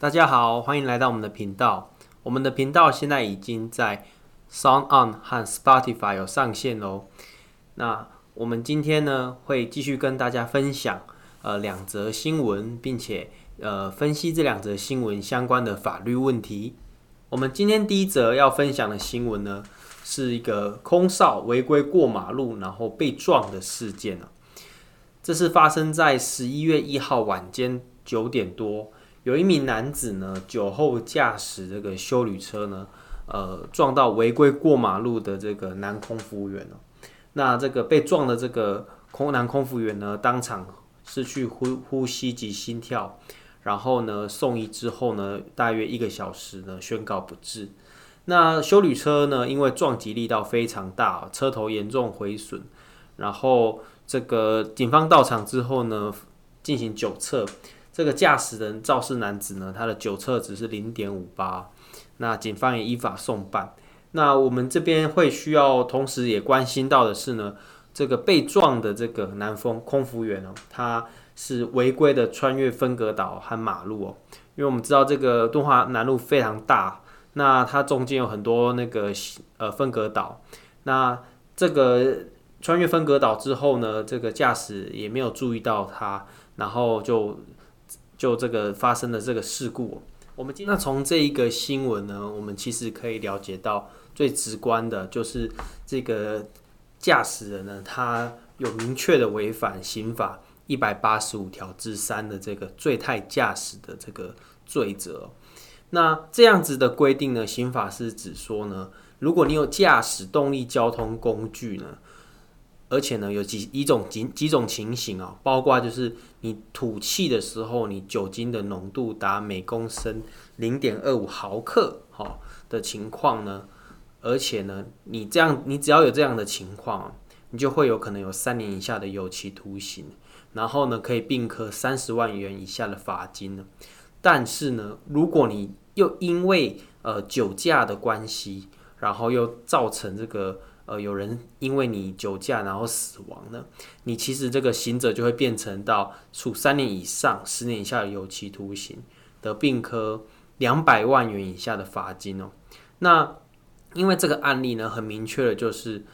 大家好，欢迎来到我们的频道。我们的频道现在已经在 Sound On 和 Spotify 有上线喽。那我们今天呢，会继续跟大家分享呃两则新闻，并且呃分析这两则新闻相关的法律问题。我们今天第一则要分享的新闻呢，是一个空少违规过马路然后被撞的事件。这是发生在十一月一号晚间九点多。有一名男子呢，酒后驾驶这个修旅车呢，呃，撞到违规过马路的这个男空服务员了。那这个被撞的这个空男空服务员呢，当场失去呼呼吸及心跳，然后呢，送医之后呢，大约一个小时呢，宣告不治。那修旅车呢，因为撞击力道非常大，车头严重毁损，然后这个警方到场之后呢，进行酒测。这个驾驶人肇事男子呢，他的酒测值是零点五八，那警方也依法送办。那我们这边会需要，同时也关心到的是呢，这个被撞的这个南风空服员哦，他是违规的穿越分隔岛和马路哦，因为我们知道这个敦化南路非常大，那它中间有很多那个呃分隔岛，那这个穿越分隔岛之后呢，这个驾驶也没有注意到他，然后就。就这个发生的这个事故，我们今天从这一个新闻呢，我们其实可以了解到最直观的就是这个驾驶人呢，他有明确的违反刑法一百八十五条之三的这个醉态驾驶的这个罪责。那这样子的规定呢，刑法是指说呢，如果你有驾驶动力交通工具呢。而且呢，有几一种几几种情形啊，包括就是你吐气的时候，你酒精的浓度达每公升零点二五毫克，哈的情况呢。而且呢，你这样，你只要有这样的情况，你就会有可能有三年以下的有期徒刑，然后呢，可以并科三十万元以下的罚金呢。但是呢，如果你又因为呃酒驾的关系，然后又造成这个。呃，有人因为你酒驾然后死亡呢，你其实这个刑责就会变成到处三年以上十年以下有期徒刑的并科两百万元以下的罚金哦。那因为这个案例呢，很明确的就是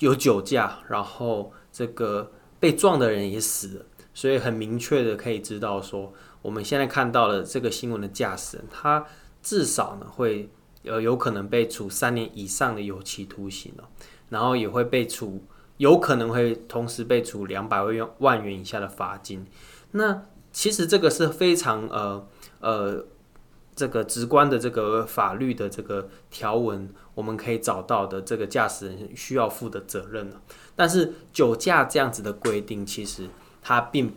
有酒驾，然后这个被撞的人也死了，所以很明确的可以知道说，我们现在看到了这个新闻的驾驶人，他至少呢会。呃，有可能被处三年以上的有期徒刑哦，然后也会被处，有可能会同时被处两百万元万元以下的罚金。那其实这个是非常呃呃这个直观的这个法律的这个条文，我们可以找到的这个驾驶人需要负的责任。但是酒驾这样子的规定，其实它并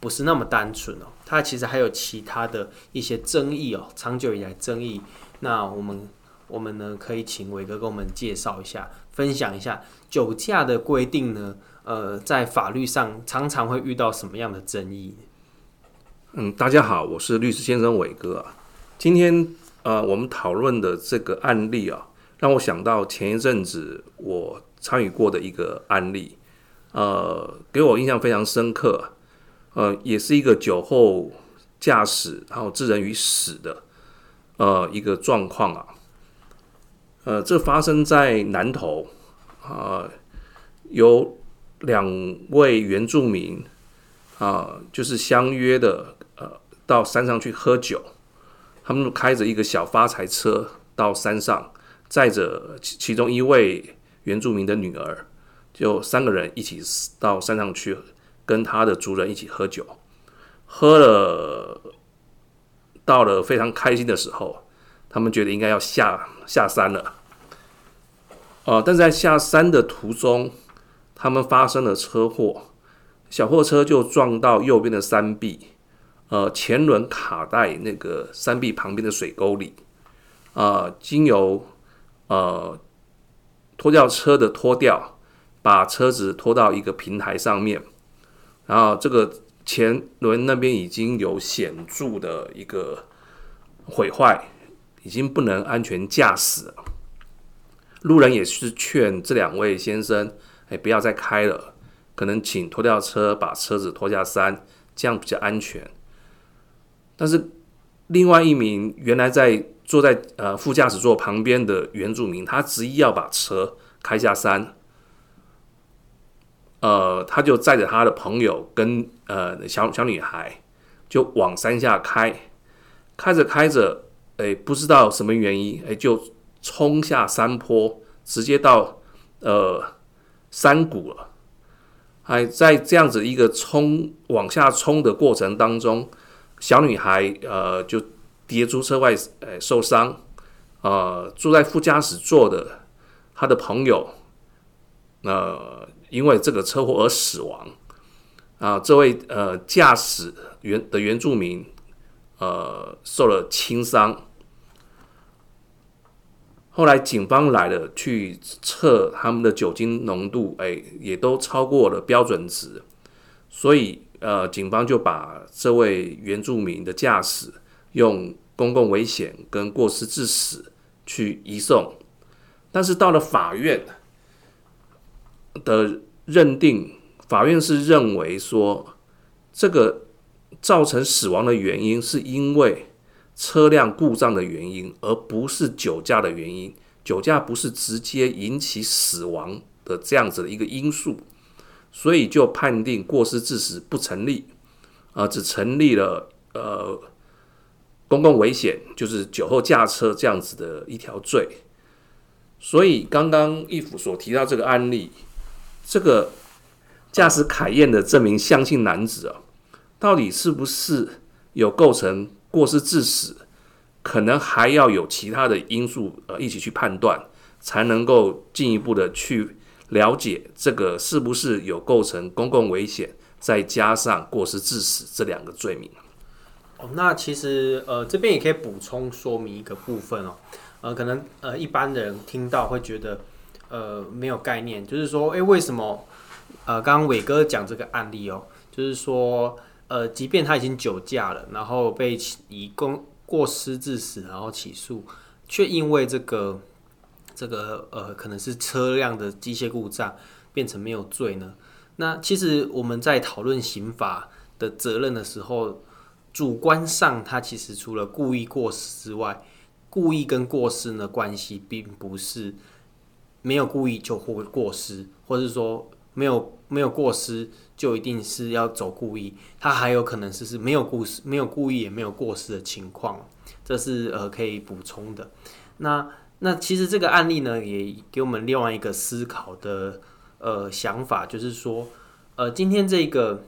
不是那么单纯哦，它其实还有其他的一些争议哦，长久以来争议。那我们我们呢，可以请伟哥给我们介绍一下，分享一下酒驾的规定呢？呃，在法律上常常会遇到什么样的争议？嗯，大家好，我是律师先生伟哥啊。今天呃，我们讨论的这个案例啊，让我想到前一阵子我参与过的一个案例，呃，给我印象非常深刻。呃，也是一个酒后驾驶然后致人于死的。呃，一个状况啊，呃，这发生在南投啊，呃，有两位原住民啊，呃，就是相约的呃，到山上去喝酒，他们开着一个小发财车到山上，载着其其中一位原住民的女儿，就三个人一起到山上去，跟他的族人一起喝酒，喝了。到了非常开心的时候，他们觉得应该要下下山了。呃，但在下山的途中，他们发生了车祸，小货车就撞到右边的山壁，呃，前轮卡在那个山壁旁边的水沟里，呃，经由呃拖吊车的拖吊，把车子拖到一个平台上面，然后这个。前轮那边已经有显著的一个毁坏，已经不能安全驾驶了。路人也是劝这两位先生，哎，不要再开了，可能请拖吊车把车子拖下山，这样比较安全。但是另外一名原来在坐在呃副驾驶座旁边的原住民，他执意要把车开下山，呃，他就载着他的朋友跟呃小小女孩就往山下开，开着开着，哎，不知道什么原因，哎，就冲下山坡，直接到呃山谷了。哎在这样子一个冲往下冲的过程当中，小女孩呃就跌出车外，呃受伤，呃坐在副驾驶座的她的朋友，呃因为这个车祸而死亡，啊、这位呃驾驶原的原住民呃受了轻伤。后来警方来了，去测他们的酒精浓度，哎，也都超过了标准值，所以呃，警方就把这位原住民的驾驶用公共危险跟过失致死去移送，但是到了法院的认定，法院是认为说，这个造成死亡的原因是因为。车辆故障的原因，而不是酒驾的原因。酒驾不是直接引起死亡的这样子的一个因素，所以就判定过失致死不成立，啊，只成立了呃公共危险，就是酒后驾车这样子的一条罪。所以刚刚义府所提到这个案例，这个驾驶凯宴的这名乡姓男子啊，到底是不是有构成？过失致死，可能还要有其他的因素呃一起去判断，才能够进一步的去了解这个是不是有构成公共危险，再加上过失致死这两个罪名。哦，那其实呃这边也可以补充说明一个部分哦，呃可能呃一般的人听到会觉得呃没有概念，就是说诶为什么呃刚刚伟哥讲这个案例哦，就是说。呃，即便他已经酒驾了，然后被以公过失致死，然后起诉，却因为这个这个呃，可能是车辆的机械故障，变成没有罪呢？那其实我们在讨论刑法的责任的时候，主观上，他其实除了故意过失之外，故意跟过失的关系，并不是没有故意就会过失，或者是说没有没有过失。就一定是要走故意，他还有可能是是没有故事、没有故意也没有过失的情况，这是呃可以补充的。那那其实这个案例呢，也给我们另外一个思考的呃想法，就是说，呃，今天这个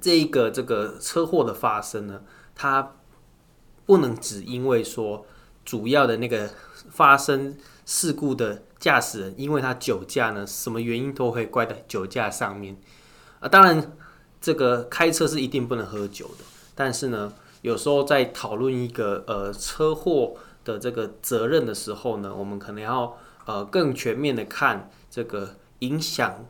这一个这个车祸的发生呢，它不能只因为说主要的那个发生事故的驾驶人，因为他酒驾呢，什么原因都会怪在酒驾上面。啊，当然，这个开车是一定不能喝酒的。但是呢，有时候在讨论一个呃车祸的这个责任的时候呢，我们可能要呃更全面的看这个影响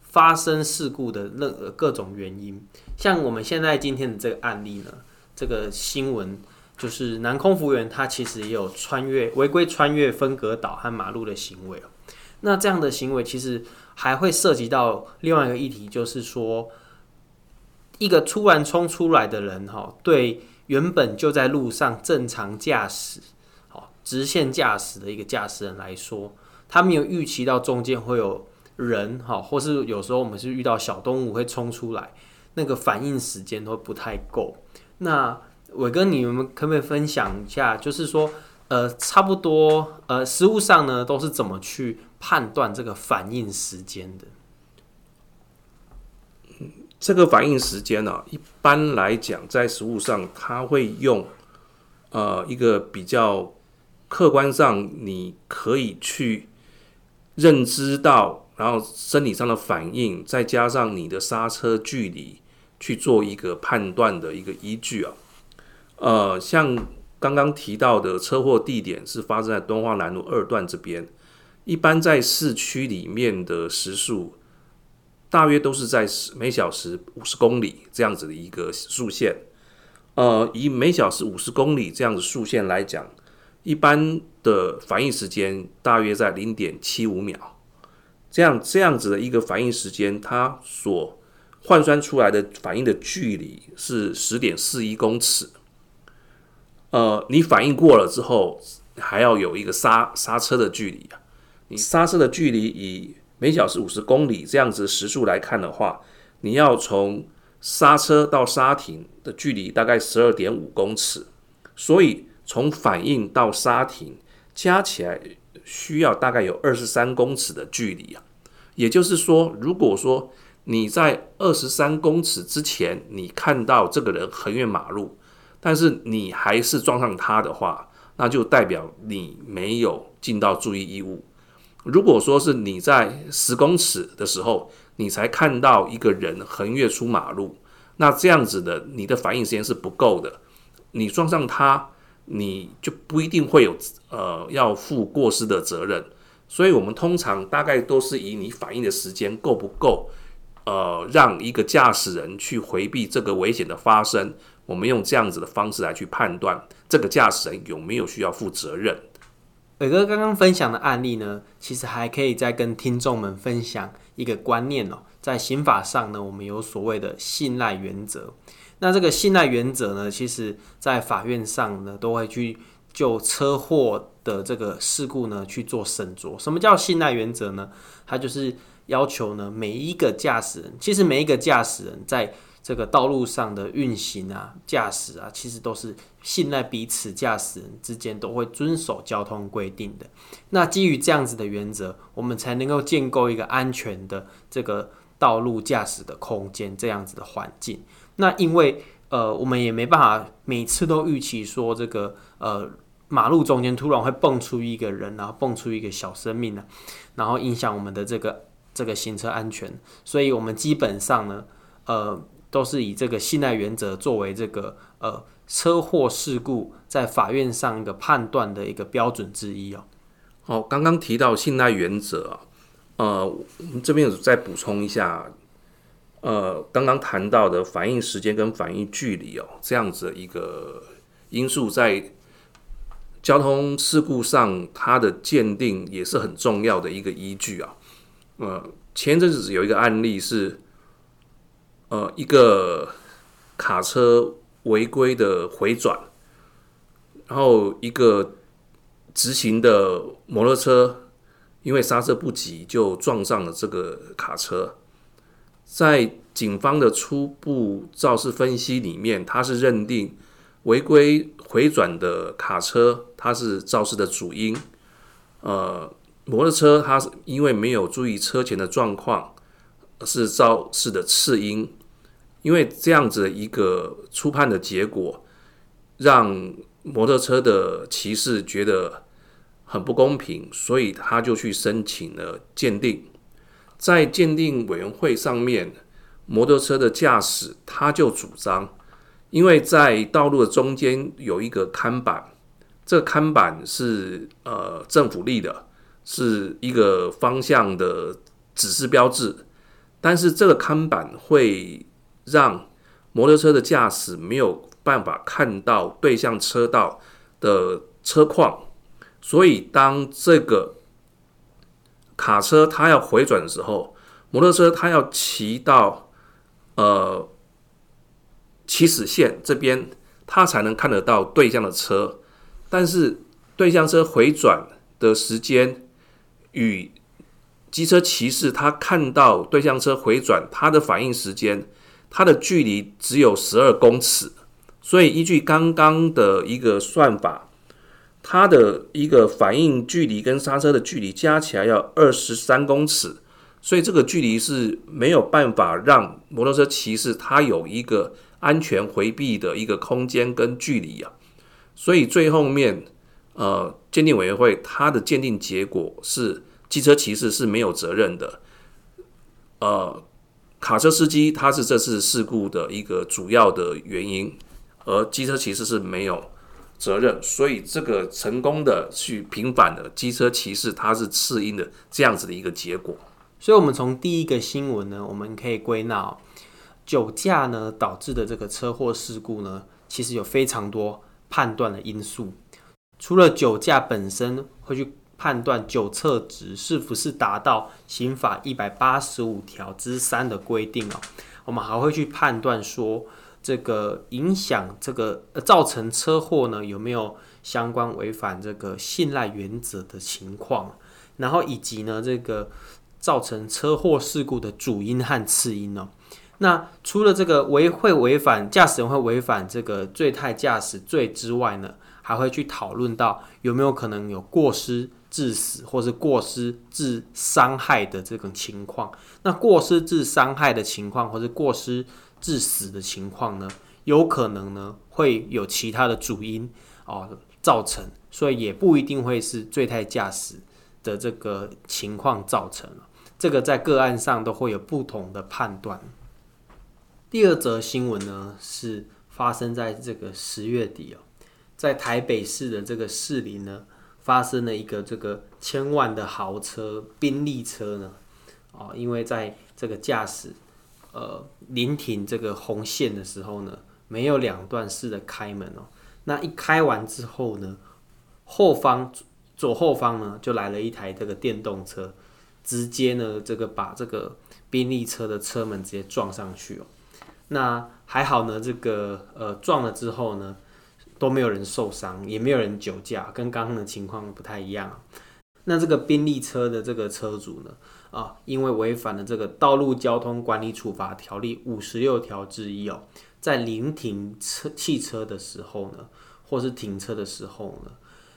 发生事故的任何各种原因。像我们现在今天的这个案例呢，这个新闻就是男空服员他其实也有穿越违规穿越分隔岛和马路的行为。那这样的行为其实。还会涉及到另外一个议题，就是说，一个突然冲出来的人，哈，对原本就在路上正常驾驶，好直线驾驶的一个驾驶人来说，他没有预期到中间会有人，哈，或是有时候我们是遇到小动物会冲出来，那个反应时间都不太够。那伟哥，你们可不可以分享一下，就是说，呃，差不多，呃，实物上呢，都是怎么去判断这个反应时间的？这个反应时间呢、一般来讲，在实物上，他会用呃一个比较客观上你可以去认知到，然后生理上的反应，再加上你的刹车距离，去做一个判断的一个依据啊。呃，像。刚刚提到的车祸地点是发生在敦化南路二段这边，一般在市区里面的时速大约都是在每小时五十公里这样子的一个速线。呃，以每小时五十公里这样子速线来讲，一般的反应时间大约在零点七五秒。这样这样子的一个反应时间，它所换算出来的反应的距离是十点四一公尺。呃，你反应过了之后，还要有一个刹刹车的距离啊。你刹车的距离以每小时五十公里这样子时速来看的话，你要从刹车到刹停的距离大概十二点五公尺，所以从反应到刹停加起来需要大概有二十三公尺的距离啊。也就是说，如果说你在二十三公尺之前你看到这个人横越马路，但是你还是撞上他的话，那就代表你没有尽到注意义务。如果说是你在十公尺的时候，你才看到一个人横越出马路，那这样子的你的反应时间是不够的。你撞上他，你就不一定会有呃要负过失的责任。所以，我们通常大概都是以你反应的时间够不够，呃，让一个驾驶人去回避这个危险的发生。我们用这样子的方式来去判断这个驾驶人有没有需要负责任。伟哥刚刚分享的案例呢，其实还可以再跟听众们分享一个观念哦。在刑法上呢，我们有所谓的信赖原则。那这个信赖原则呢，其实在法院上呢，都会去就车祸的这个事故呢去做审酌。什么叫信赖原则呢？它就是要求呢，每一个驾驶人，其实每一个驾驶人在这个道路上的运行啊、驾驶啊，其实都是信赖彼此驾驶人之间都会遵守交通规定的。那基于这样子的原则，我们才能够建构一个安全的这个道路驾驶的空间，这样子的环境。那因为呃，我们也没办法每次都预期说这个呃马路中间突然会蹦出一个人，然后蹦出一个小生命呢，然后影响我们的这个这个行车安全。所以我们基本上呢，呃。都是以这个信赖原则作为这个呃车祸事故在法院上一个判断的一个标准之一哦。哦，刚刚提到信赖原则啊，呃，我们这边有再补充一下，呃，刚刚谈到的反应时间跟反应距离哦，这样子一个因素在交通事故上它的鉴定也是很重要的一个依据啊。呃，前阵子有一个案例是。呃，一个卡车违规的回转，然后一个直行的摩托车因为刹车不及就撞上了这个卡车。在警方的初步肇事分析里面，他是认定违规回转的卡车它是肇事的主因，呃，摩托车它是因为没有注意车前的状况。是肇事的次因，因为这样子的一个初判的结果，让摩托车的骑士觉得很不公平，所以他就去申请了鉴定。在鉴定委员会上面，摩托车的驾驶他就主张，因为在道路的中间有一个看板，这个看板是呃政府立的，是一个方向的指示标志。但是这个看板会让摩托车的驾驶没有办法看到对向车道的车况，所以当这个卡车它要回转的时候，摩托车它要骑到呃起始线这边，它才能看得到对向的车，但是对向车回转的时间与机车骑士他看到对向车回转，他的反应时间，他的距离只有十二公尺，所以依据刚刚的一个算法，他的一个反应距离跟刹车的距离加起来要二十三公尺，所以这个距离是没有办法让摩托车骑士他有一个安全回避的一个空间跟距离啊，所以最后面呃鉴定委员会他的鉴定结果是。机车骑士是没有责任的，呃，卡车司机他是这次事故的一个主要的原因，而机车骑士是没有责任，所以这个成功的去平反了机车骑士他是次因的这样子的一个结果。所以，我们从第一个新闻呢，我们可以归纳，酒驾呢导致的这个车祸事故呢，其实有非常多判断的因素，除了酒驾本身会去。判断酒测值是不是达到刑法一百八十五条之三的规定哦，我们还会去判断说这个影响这个呃造成车祸呢，有没有相关违反这个信赖原则的情况？然后以及呢，这个造成车祸事故的主因和次因呢？那除了这个违会违反驾驶人会违反这个醉态驾驶罪之外呢，还会去讨论到有没有可能有过失致死或是过失致伤害的这种情况。那过失致伤害的情况或是过失致死的情况呢，有可能呢会有其他的主因哦造成，所以也不一定会是醉态驾驶的这个情况造成。这个在个案上都会有不同的判断。第二则新闻呢，是发生在这个十月底哦，在台北市的这个士林呢，发生了一个这个千万的豪车宾利车呢，哦，因为在这个驾驶呃临停这个红线的时候呢，没有两段式的开门哦，那一开完之后呢，后方左后方呢就来了一台这个电动车，直接呢这个把这个宾利车的车门直接撞上去哦。那还好呢，这个呃撞了之后呢，都没有人受伤，也没有人酒驾，跟刚刚的情况不太一样。那这个宾利车的这个车主呢，啊，因为违反了这个《道路交通管理处罚条例》五十六条之一哦，在临停车汽车的时候呢，或是停车的时候呢，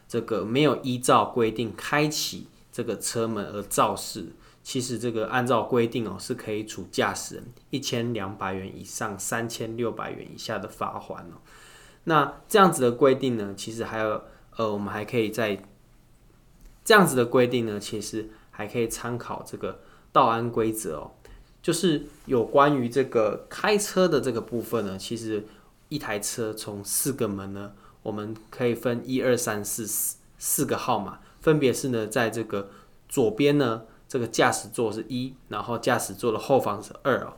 这个没有依照规定开启这个车门而肇事。其实这个按照规定哦，是可以处驾驶人一千两百元以上三千六百元以下的罚款哦。那这样子的规定呢，其实还有呃，我们还可以在这样子的规定呢，其实还可以参考这个道安规则哦，就是有关于这个开车的这个部分呢，其实一台车从四个门呢，我们可以分一二三四四四个号码，分别是呢，在这个左边呢。这个驾驶座是一，然后驾驶座的后方是二哦。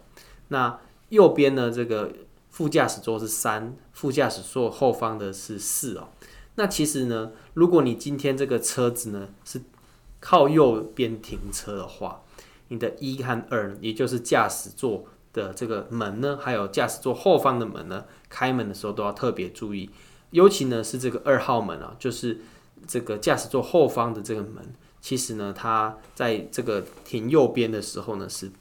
那右边呢？这个副驾驶座是三，副驾驶座后方的是四哦。那其实呢，如果你今天这个车子呢是靠右边停车的话，你的一和二，也就是驾驶座的这个门呢，还有驾驶座后方的门呢，开门的时候都要特别注意。尤其呢是这个二号门啊，就是这个驾驶座后方的这个门。其实呢，它在这个停右边的时候呢，是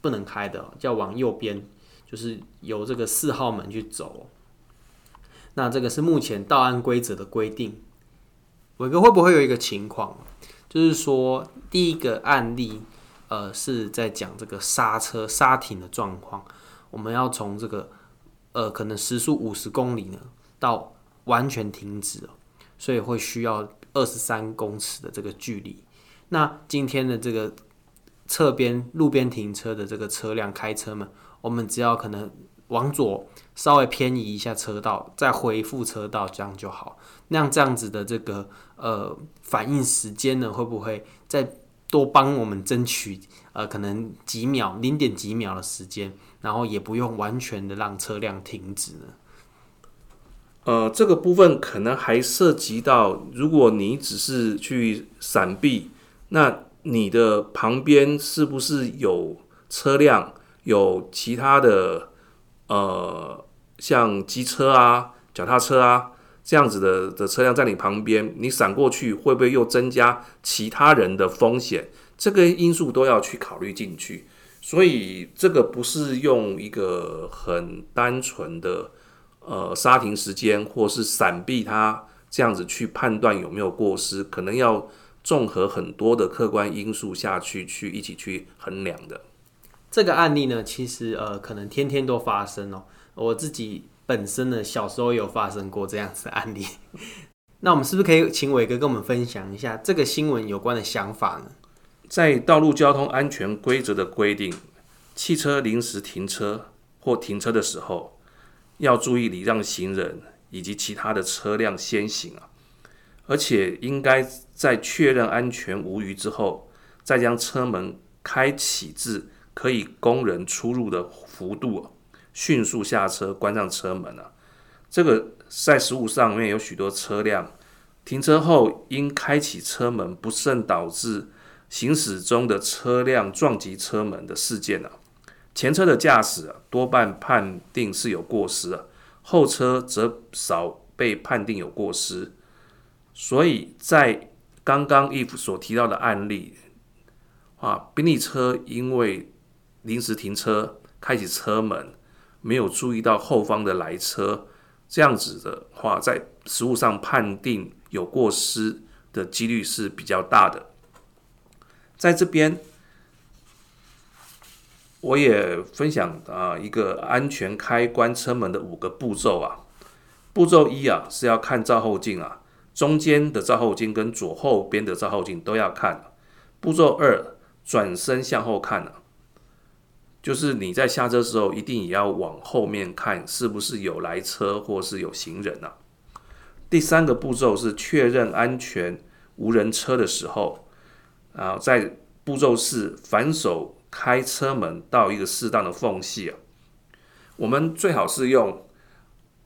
不能开的，要往右边，就是由这个四号门去走。那这个是目前道安规则的规定。伟哥会不会有一个情况，就是说第一个案例，呃，是在讲这个刹车刹停的状况，我们要从这个呃可能时速五十公里呢到完全停止，所以会需要。二十三公尺的这个距离，那今天的这个侧边路边停车的这个车辆开车门，我们只要可能往左稍微偏移一下车道，再回复车道，这样就好。那样这样子的这个呃反应时间呢，会不会再多帮我们争取呃可能几秒零点几秒的时间，然后也不用完全的让车辆停止呢？呃，这个部分可能还涉及到，如果你只是去闪避，那你的旁边是不是有车辆，有其他的呃，像机车啊、脚踏车啊这样子的的车辆在你旁边，你闪过去会不会又增加其他人的风险？这个因素都要去考虑进去，所以这个不是用一个很单纯的。呃，刹停时间或是闪避它这样子去判断有没有过失，可能要综合很多的客观因素下去去一起去衡量的。这个案例呢，其实呃，可能天天都发生哦。我自己本身呢，小时候有发生过这样子的案例。那我们是不是可以请伟哥跟我们分享一下这个新闻有关的想法呢？在道路交通安全规则的规定，汽车临时停车或停车的时候，要注意礼让行人以及其他的车辆先行啊，而且应该在确认安全无虞之后，再将车门开启至可以供人出入的幅度，迅速下车关上车门啊。这个在实务上面有许多车辆停车后因开启车门不慎导致行驶中的车辆撞击车门的事件啊。前车的驾驶多半判定是有过失啊，后车则少被判定有过失。所以在刚刚 Eve 所提到的案例啊，宾利车因为临时停车，开启车门，没有注意到后方的来车，这样子的话，在实务上判定有过失的几率是比较大的。在这边，我也分享啊一个安全开关车门的五个步骤啊。步骤一啊是要看照后镜啊。中间的照后镜跟左后边的照后镜都要看。步骤二，转身向后看，就是你在下车的时候一定也要往后面看，是不是有来车或是有行人啊？第三个步骤是确认安全无人车的时候，啊，在步骤四，反手开车门到一个适当的缝隙啊，我们最好是用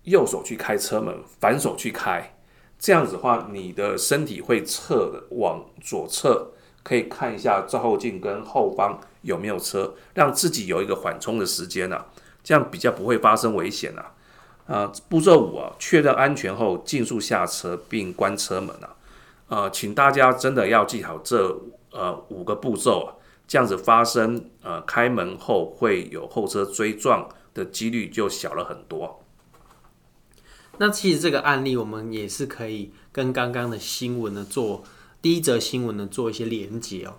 右手去开车门，反手去开。这样子的话，你的身体会侧往左侧，可以看一下照后镜跟后方有没有车，让自己有一个缓冲的时间啊，这样比较不会发生危险啊。啊，步骤五啊，确认安全后尽速下车并关车门啊。啊，请大家真的要记好这呃五个步骤啊，这样子发生呃开门后会有后车追撞的几率就小了很多。那其实这个案例，我们也是可以跟刚刚的新闻呢做第一则新闻呢做一些连接哦。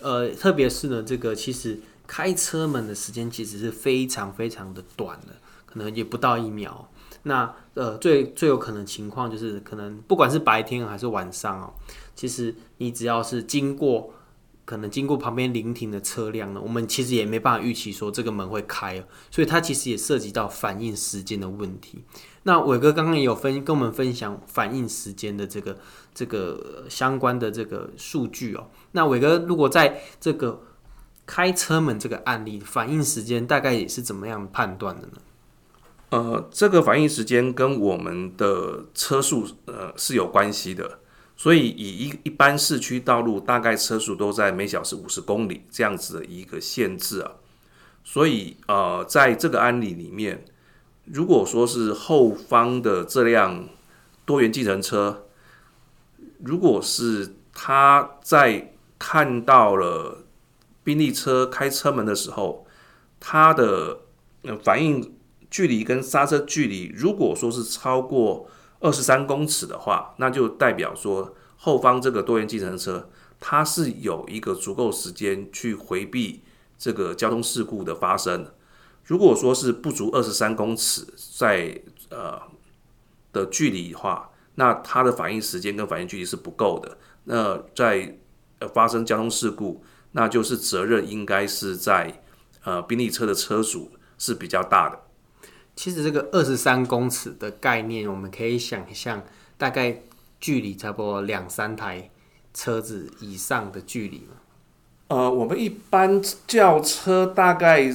呃，特别是呢，这个其实开车门的时间其实是非常非常的短的，可能也不到一秒。那呃，最最有可能情况就是，可能不管是白天还是晚上哦，其实你只要是经过。可能经过旁边临停的车辆呢，我们其实也没办法预期说这个门会开，所以它其实也涉及到反应时间的问题。那伟哥刚刚也有分跟我们分享反应时间的这个这个相关的这个数据哦。那伟哥如果在这个开车门这个案例，反应时间大概也是怎么样判断的呢？呃，这个反应时间跟我们的车速呃是有关系的。所以，以一一般市区道路，大概车速都在每小时五十公里这样子的一个限制啊。所以，呃，在这个案例里面，如果说是后方的这辆多元计程车，如果是它在看到了宾利车开车门的时候，它的反应距离跟刹车距离，如果说是超过。二十三公尺的话，那就代表说后方这个多元计程车，它是有一个足够时间去回避这个交通事故的发生。如果说是不足二十三公尺在呃的距离的话，那它的反应时间跟反应距离是不够的。那在呃发生交通事故，那就是责任应该是在呃宾利车的车主是比较大的。其实这个二十三公尺的概念，我们可以想象，大概距离差不多两三台车子以上的距离嘛。呃，我们一般轿车大概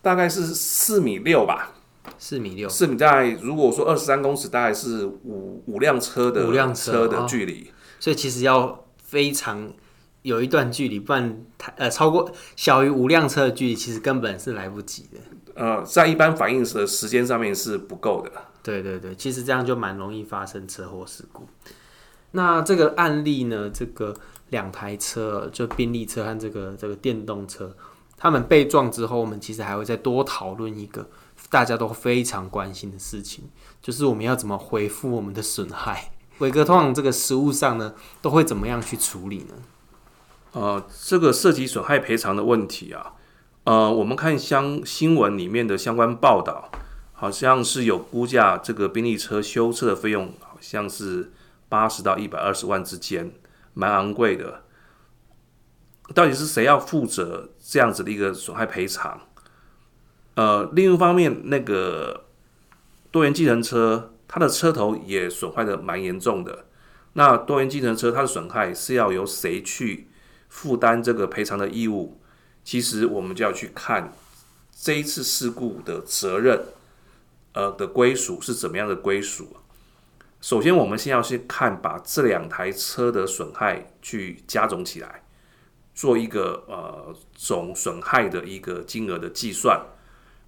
大概是四米六吧，四米六，四米大概如果说二十三公尺，大概是五五辆车的五辆车的距离，哦，所以其实要非常有一段距离，不然呃超过小于五辆车的距离，其实根本是来不及的。呃，在一般反应的时间上面是不够的。对对对，其实这样就蛮容易发生车祸事故。那这个案例呢，这个两台车，就宾利车和这个这个电动车，他们被撞之后，我们其实还会再多讨论一个大家都非常关心的事情，就是我们要怎么恢复我们的损害。伟哥，通常这个实物上呢，都会怎么样去处理呢？呃，这个涉及损害赔偿的问题啊。呃，我们看相新闻里面的相关报道，好像是有估价这个宾利车修车的费用，好像是八十到一百二十万之间，蛮昂贵的。到底是谁要负责这样子的一个损害赔偿？呃，另一方面，那个多元计程车，它的车头也损坏的蛮严重的。那多元计程车它的损害是要由谁去负担这个赔偿的义务？其实我们就要去看这一次事故的责任，呃的归属是怎么样的归属。首先，我们先要去看把这两台车的损害去加总起来。做一个呃总损害的一个金额的计算，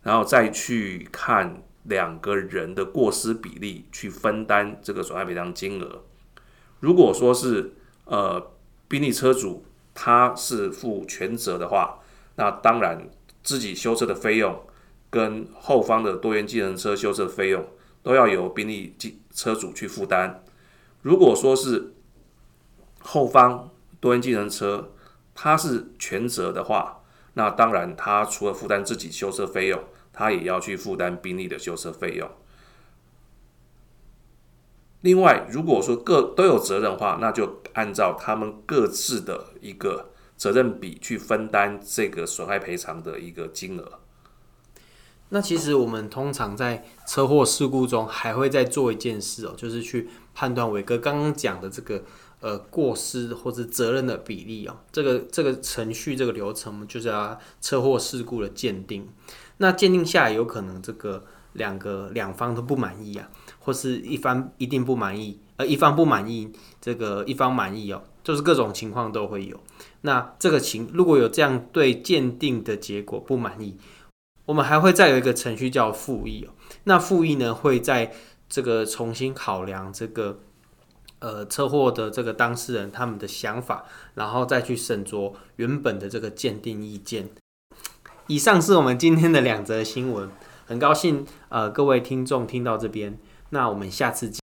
然后再去看两个人的过失比例去分担这个损害赔偿金额。如果说是呃宾利车主他是负全责的话，那当然自己修车的费用跟后方的多元计程车修车的费用都要由宾利机车主去负担。如果说是后方多元计程车他是全责的话，那当然他除了负担自己修车费用，他也要去负担宾利的修车费用。另外，如果说各都有责任的话，那就按照他们各自的一个责任比去分担这个损害赔偿的一个金额。那其实我们通常在车祸事故中还会再做一件事哦，就是去判断伟哥刚刚讲的这个呃过失或者责任的比例哦。这个这个程序这个流程，我们就叫车祸事故的鉴定。那鉴定下有可能这个两个两方都不满意啊。或是一方一定不满意，呃，一方不满意，这个一方满意哦，就是各种情况都会有。那这个情如果有这样对鉴定的结果不满意，我们还会再有一个程序叫复议哦。那复议呢，会在这个重新考量这个呃车祸的这个当事人他们的想法，然后再去审酌原本的这个鉴定意见。以上是我们今天的两则新闻，很高兴呃各位听众听到这边。那我们下次见。